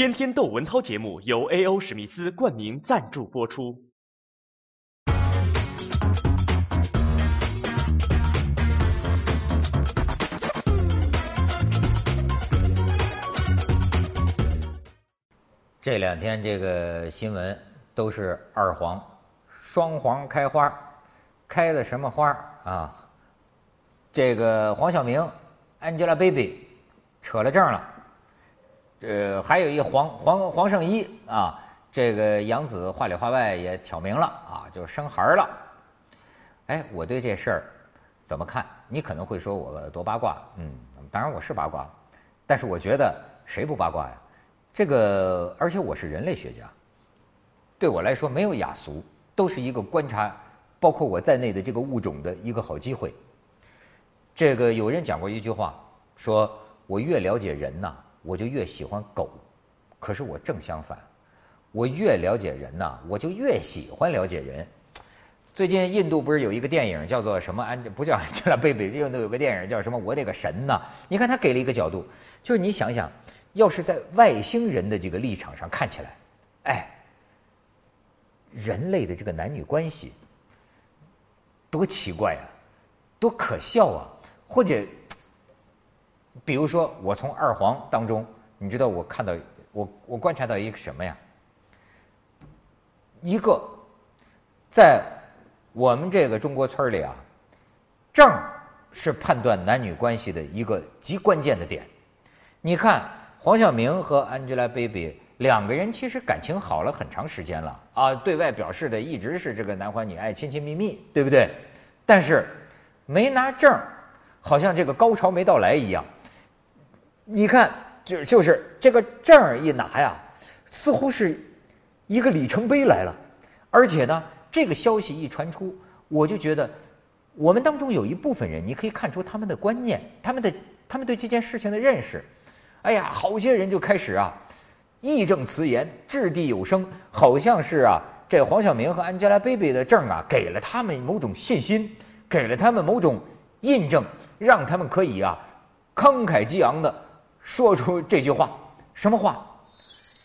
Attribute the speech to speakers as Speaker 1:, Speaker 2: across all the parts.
Speaker 1: 天天窦文涛节目由 A.O. 史密斯冠名赞助播出。
Speaker 2: 这两天这个新闻都是二黄，双黄开花，开的什么花啊？这个黄晓明，Angelababy，扯了证了。呃，还有一黄黄黄圣依啊，这个杨子话里话外也挑明了啊，就生孩儿了。哎，我对这事儿怎么看？你可能会说我多八卦，嗯，当然我是八卦，但是我觉得谁不八卦呀？这个，而且我是人类学家，对我来说没有雅俗，都是一个观察，包括我在内的这个物种的一个好机会。这个有人讲过一句话，说我越了解人呐，我就越喜欢狗，可是我正相反，我越了解人呐，我就越喜欢了解人。最近印度不是有一个电影叫做什么安？不叫安《这了贝贝》，印度有个电影叫什么？我那个神呐！你看他给了一个角度，就是你想想。要是在外星人的这个立场上看起来，哎，人类的这个男女关系多奇怪啊，多可笑啊！或者，比如说，我从二黄当中，你知道我看到我我观察到一个什么呀？一个在我们这个中国村里啊，正是判断男女关系的一个极关键的点。你看。黄晓明和 Angelababy 两个人其实感情好了很长时间了啊，对外表示的一直是这个男欢女爱、亲亲密密，对不对？但是没拿证，好像这个高潮没到来一样。你看，就就是这个证儿一拿呀，似乎是一个里程碑来了。而且呢，这个消息一传出，我就觉得我们当中有一部分人，你可以看出他们的观念，他们的他们对这件事情的认识。哎呀，好些人就开始啊，义正辞严、掷地有声，好像是啊，这黄晓明和 Angelababy 的证啊，给了他们某种信心，给了他们某种印证，让他们可以啊，慷慨激昂的说出这句话：什么话？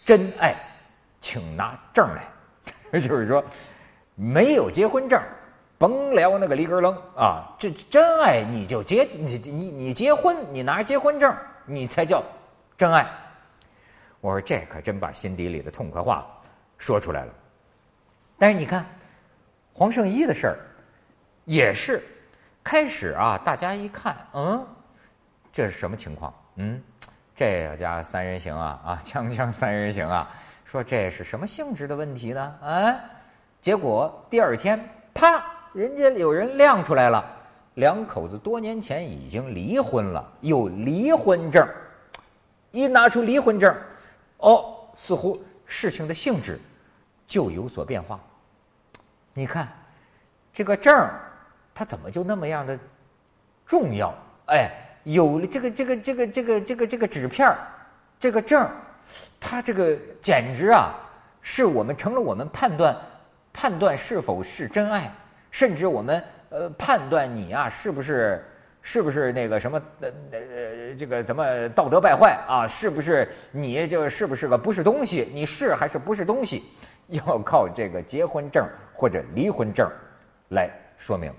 Speaker 2: 真爱，请拿证来。就是说，没有结婚证，甭聊那个离根楞啊！这真爱，你就结你你你结婚，你拿结婚证，你才叫。真爱，我说这可真把心底里的痛快话说出来了。但是你看，黄圣依的事儿也是开始啊，大家一看，嗯，这是什么情况？嗯，这家三人行啊，啊，锵锵三人行啊，说这是什么性质的问题呢？啊，结果第二天，啪，人家有人亮出来了，两口子多年前已经离婚了，有离婚证。一拿出离婚证，哦，似乎事情的性质就有所变化。你看，这个证它怎么就那么样的重要？哎，有了这个这个这个这个这个这个纸片这个证它这个简直啊，是我们成了我们判断判断是否是真爱，甚至我们呃判断你啊是不是。是不是那个什么呃呃这个怎么道德败坏啊？是不是你就是不是个不是东西？你是还是不是东西？要靠这个结婚证或者离婚证来说明。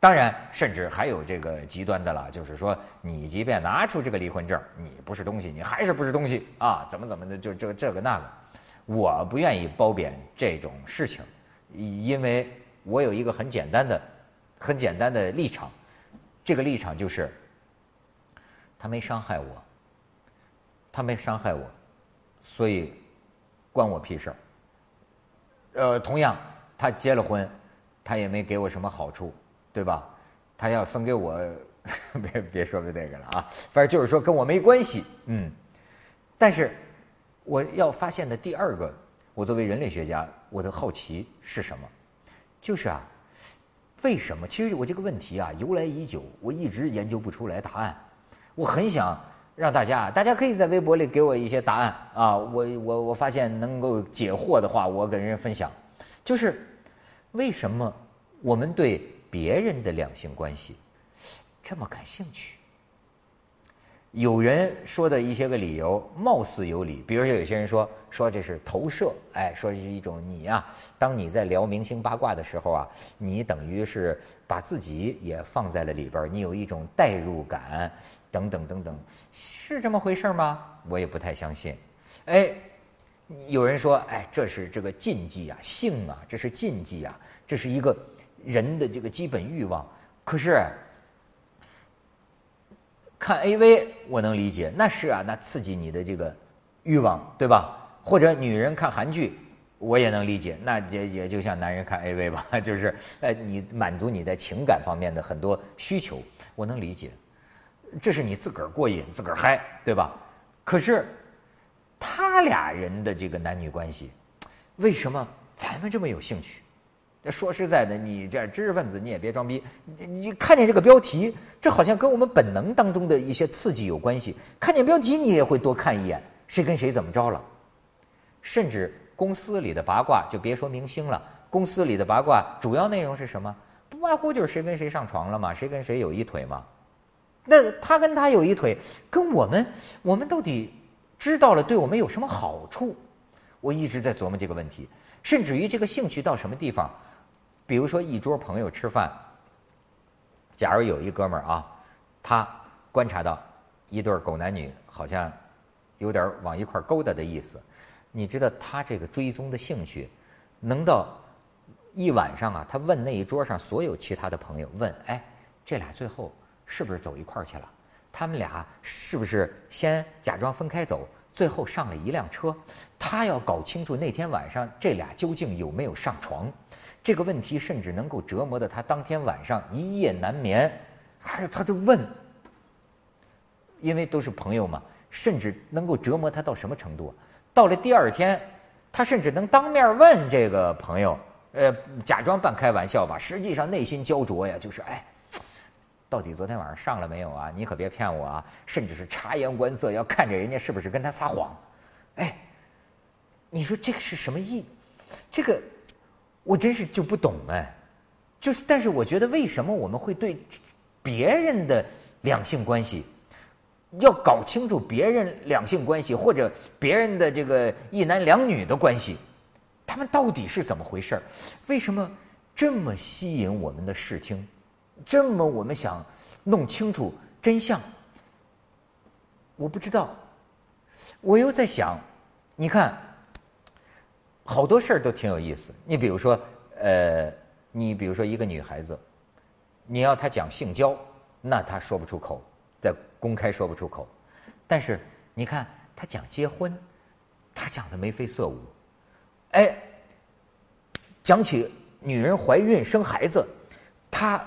Speaker 2: 当然，甚至还有这个极端的了，就是说你即便拿出这个离婚证，你不是东西，你还是不是东西啊？怎么怎么的，就这这个那个，我不愿意褒贬这种事情，因为我有一个很简单的、很简单的立场。这个立场就是，他没伤害我，他没伤害我，所以关我屁事儿。呃，同样，他结了婚，他也没给我什么好处，对吧？他要分给我，别别说那个了啊，反正就是说跟我没关系，嗯。但是我要发现的第二个，我作为人类学家，我的好奇是什么？就是啊。为什么？其实我这个问题啊，由来已久，我一直研究不出来答案。我很想让大家，大家可以在微博里给我一些答案啊。我我我发现能够解惑的话，我跟人分享。就是为什么我们对别人的两性关系这么感兴趣？有人说的一些个理由貌似有理，比如说有些人说说这是投射，哎，说是一种你呀，当你在聊明星八卦的时候啊，你等于是把自己也放在了里边，你有一种代入感，等等等等，是这么回事吗？我也不太相信。哎，有人说，哎，这是这个禁忌啊，性啊，这是禁忌啊，这是一个人的这个基本欲望。可是。看 AV 我能理解，那是啊，那刺激你的这个欲望，对吧？或者女人看韩剧，我也能理解，那也也就像男人看 AV 吧，就是呃，你满足你在情感方面的很多需求，我能理解，这是你自个儿过瘾，自个儿嗨，对吧？可是他俩人的这个男女关系，为什么咱们这么有兴趣？说实在的，你这知识分子，你也别装逼。你你看见这个标题，这好像跟我们本能当中的一些刺激有关系。看见标题，你也会多看一眼，谁跟谁怎么着了。甚至公司里的八卦，就别说明星了，公司里的八卦主要内容是什么？不外乎就是谁跟谁上床了嘛，谁跟谁有一腿嘛。那他跟他有一腿，跟我们，我们到底知道了对我们有什么好处？我一直在琢磨这个问题。甚至于这个兴趣到什么地方？比如说一桌朋友吃饭，假如有一哥们儿啊，他观察到一对狗男女好像有点往一块勾搭的意思，你知道他这个追踪的兴趣，能到一晚上啊，他问那一桌上所有其他的朋友，问哎，这俩最后是不是走一块去了？他们俩是不是先假装分开走，最后上了一辆车？他要搞清楚那天晚上这俩究竟有没有上床。这个问题甚至能够折磨的他当天晚上一夜难眠，还有他就问，因为都是朋友嘛，甚至能够折磨他到什么程度？到了第二天，他甚至能当面问这个朋友，呃，假装半开玩笑吧，实际上内心焦灼呀，就是哎，到底昨天晚上上了没有啊？你可别骗我啊！甚至是察言观色，要看着人家是不是跟他撒谎。哎，你说这个是什么意？这个。我真是就不懂哎，就是，但是我觉得为什么我们会对别人的两性关系要搞清楚别人两性关系或者别人的这个一男两女的关系，他们到底是怎么回事儿？为什么这么吸引我们的视听？这么我们想弄清楚真相？我不知道，我又在想，你看。好多事儿都挺有意思。你比如说，呃，你比如说一个女孩子，你要她讲性交，那她说不出口，在公开说不出口。但是你看她讲结婚，她讲的眉飞色舞。哎，讲起女人怀孕生孩子，她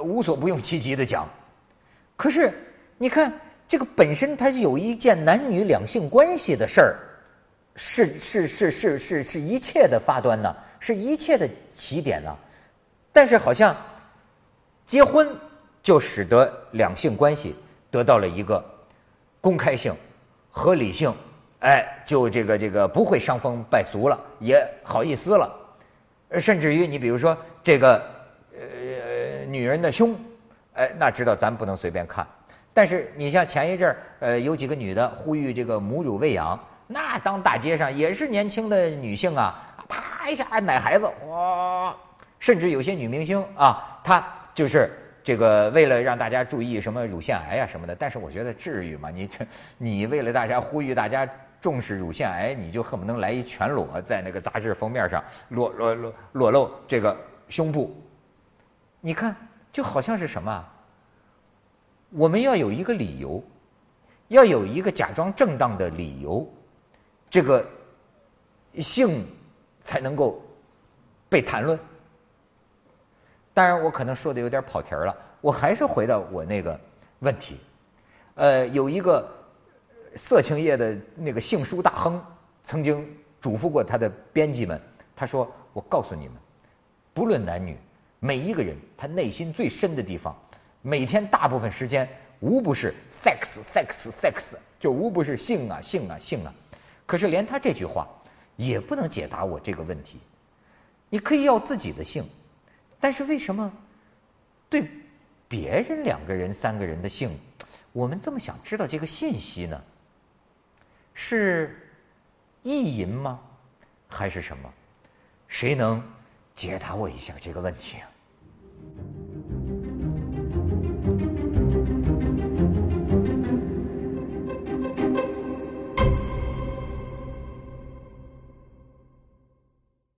Speaker 2: 无所不用其极的讲。可是你看这个本身，它是有一件男女两性关系的事儿。是是是是是是一切的发端呢，是一切的起点呢。但是好像结婚就使得两性关系得到了一个公开性、合理性，哎，就这个这个不会伤风败俗了，也好意思了。甚至于你比如说这个呃女人的胸，哎，那知道咱不能随便看。但是你像前一阵儿呃有几个女的呼吁这个母乳喂养。那当大街上也是年轻的女性啊，啪一下奶孩子，哇！甚至有些女明星啊，她就是这个为了让大家注意什么乳腺癌啊什么的。但是我觉得至于吗？你这你为了大家呼吁大家重视乳腺癌，你就恨不能来一全裸在那个杂志封面上裸裸裸裸露这个胸部？你看，就好像是什么？我们要有一个理由，要有一个假装正当的理由。这个性才能够被谈论。当然，我可能说的有点跑题了。我还是回到我那个问题。呃，有一个色情业的那个性书大亨曾经嘱咐过他的编辑们，他说：“我告诉你们，不论男女，每一个人他内心最深的地方，每天大部分时间无不是 sex sex sex，就无不是性啊性啊性啊。”可是连他这句话也不能解答我这个问题。你可以要自己的姓，但是为什么对别人两个人、三个人的姓，我们这么想知道这个信息呢？是意淫吗？还是什么？谁能解答我一下这个问题啊？